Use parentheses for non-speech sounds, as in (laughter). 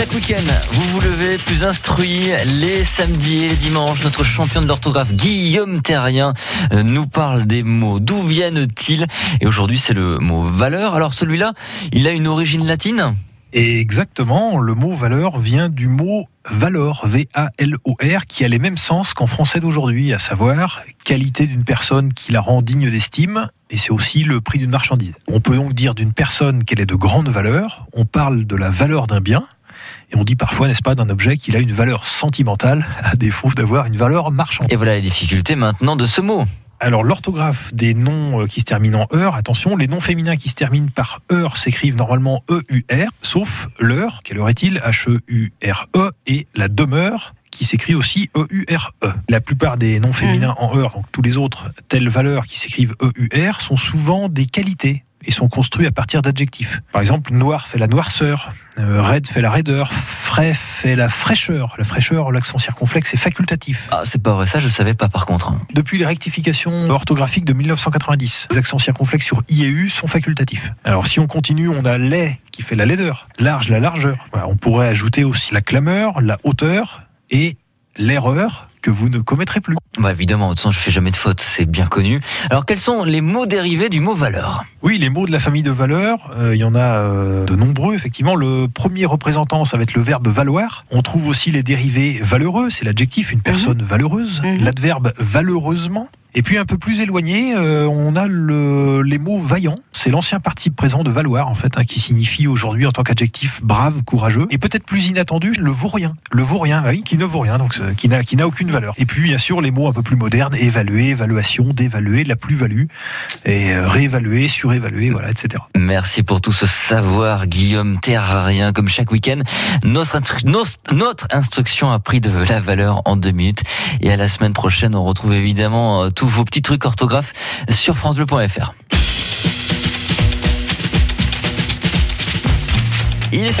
Chaque week-end, vous vous levez plus instruit. Les samedis et les dimanches, notre champion de l'orthographe Guillaume Terrien euh, nous parle des mots. D'où viennent-ils? Et aujourd'hui, c'est le mot valeur. Alors celui-là, il a une origine latine? Exactement, le mot valeur vient du mot valor, V-A-L-O-R, qui a les mêmes sens qu'en français d'aujourd'hui, à savoir qualité d'une personne qui la rend digne d'estime, et c'est aussi le prix d'une marchandise. On peut donc dire d'une personne qu'elle est de grande valeur, on parle de la valeur d'un bien, et on dit parfois, n'est-ce pas, d'un objet qu'il a une valeur sentimentale, (laughs) à défaut d'avoir une valeur marchande. Et voilà la difficulté maintenant de ce mot. Alors l'orthographe des noms euh, qui se terminent en heure, attention, les noms féminins qui se terminent par heure s'écrivent normalement E-U-R, sauf l'heure, quelle heure est-il H-E-U-R-E, et la demeure qui s'écrit aussi E-U-R-E. -E. La plupart des noms féminins en heure, donc tous les autres telles valeurs qui s'écrivent E-U-R, sont souvent des qualités et sont construits à partir d'adjectifs. Par exemple, noir fait la noirceur, euh, raide fait la raideur, frais fait la fraîcheur. La fraîcheur, l'accent circonflexe est facultatif. Ah, c'est pas vrai, ça je savais pas par contre. Hein. Depuis les rectifications orthographiques de 1990, les accents circonflexes sur I et U sont facultatifs. Alors si on continue, on a lait qui fait la laideur, large la largeur. Voilà, on pourrait ajouter aussi la clameur, la hauteur et l'erreur que vous ne commettrez plus. Bah évidemment, de toute façon, je fais jamais de faute, c'est bien connu. Alors, quels sont les mots dérivés du mot valeur? Oui, les mots de la famille de valeur, euh, il y en a euh, de nombreux, effectivement. Le premier représentant, ça va être le verbe valoir. On trouve aussi les dérivés valeureux, c'est l'adjectif, une personne mhm. valeureuse. Mhm. L'adverbe valeureusement, et puis un peu plus éloigné, euh, on a le, les mots vaillant. C'est l'ancien participe présent de valoir, en fait, hein, qui signifie aujourd'hui en tant qu'adjectif brave, courageux. Et peut-être plus inattendu, le vaurien. Le vaurien, oui, qui ne vaut rien, donc qui n'a qui n'a aucune valeur. Et puis bien sûr les mots un peu plus modernes, évaluer, évaluation, d'évaluer, la plus-value, et euh, réévaluer, surévaluer, voilà, etc. Merci pour tout ce savoir, Guillaume Terrarien, comme chaque week-end. Notre, notre instruction a pris de la valeur en deux minutes. Et à la semaine prochaine, on retrouve évidemment euh, tous vos petits trucs orthographes sur francebleu.fr. いいです